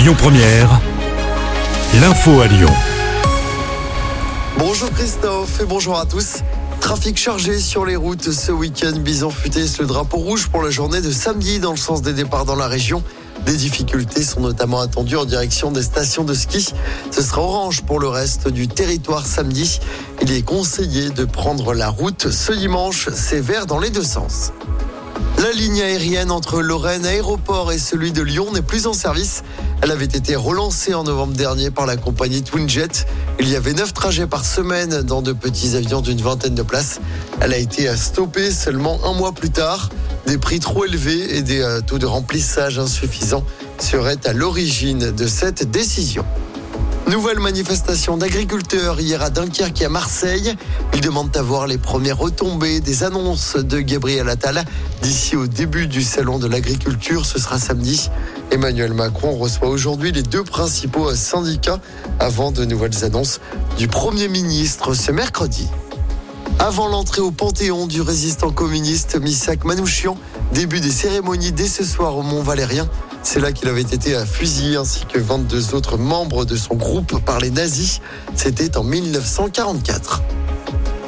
Lyon Première, l'info à Lyon. Bonjour Christophe et bonjour à tous. Trafic chargé sur les routes ce week-end. Bison futé le drapeau rouge pour la journée de samedi dans le sens des départs dans la région. Des difficultés sont notamment attendues en direction des stations de ski. Ce sera orange pour le reste du territoire samedi. Il est conseillé de prendre la route ce dimanche. C'est vert dans les deux sens. La ligne aérienne entre Lorraine Aéroport et celui de Lyon n'est plus en service. Elle avait été relancée en novembre dernier par la compagnie Twinjet. Il y avait neuf trajets par semaine dans de petits avions d'une vingtaine de places. Elle a été stoppée seulement un mois plus tard. Des prix trop élevés et des euh, taux de remplissage insuffisants seraient à l'origine de cette décision. Nouvelle manifestation d'agriculteurs hier à Dunkerque et à Marseille. Ils demandent à voir les premières retombées des annonces de Gabriel Attal d'ici au début du salon de l'agriculture. Ce sera samedi. Emmanuel Macron reçoit aujourd'hui les deux principaux syndicats avant de nouvelles annonces du Premier ministre ce mercredi. Avant l'entrée au Panthéon du résistant communiste Misak Manouchian, début des cérémonies dès ce soir au Mont Valérien. C'est là qu'il avait été fusillé ainsi que 22 autres membres de son groupe par les nazis. C'était en 1944.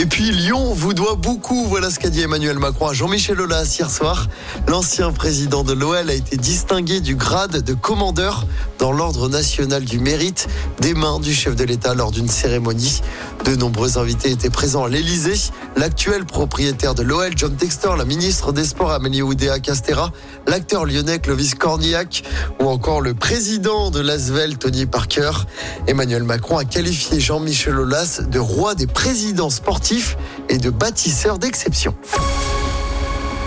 Et puis Lyon vous doit beaucoup, voilà ce qu'a dit Emmanuel Macron à Jean-Michel Aulas hier soir. L'ancien président de l'OL a été distingué du grade de commandeur dans l'ordre national du mérite des mains du chef de l'État lors d'une cérémonie. De nombreux invités étaient présents à l'Elysée. L'actuel propriétaire de l'OL, John Textor, la ministre des Sports, Amélie Oudéa Castera, l'acteur lyonnais Clovis Cornillac ou encore le président de l'Asvel, Tony Parker. Emmanuel Macron a qualifié Jean-Michel Aulas de roi des présidents sportifs et de bâtisseur d'exception.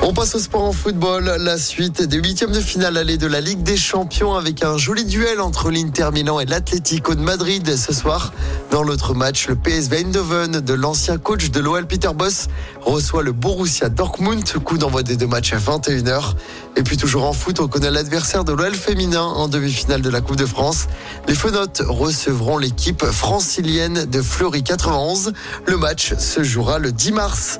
On passe au sport en football. La suite des huitièmes de finale allée de la Ligue des Champions avec un joli duel entre l'Inter Milan et l'Atlético de Madrid ce soir. Dans l'autre match, le PSV Eindhoven de l'ancien coach de l'OL Peter Boss reçoit le Borussia Dortmund. Coup d'envoi des deux matchs à 21h. Et puis toujours en foot, on connaît l'adversaire de l'OL féminin en demi-finale de la Coupe de France. Les Fenotes recevront l'équipe francilienne de Fleury 91. Le match se jouera le 10 mars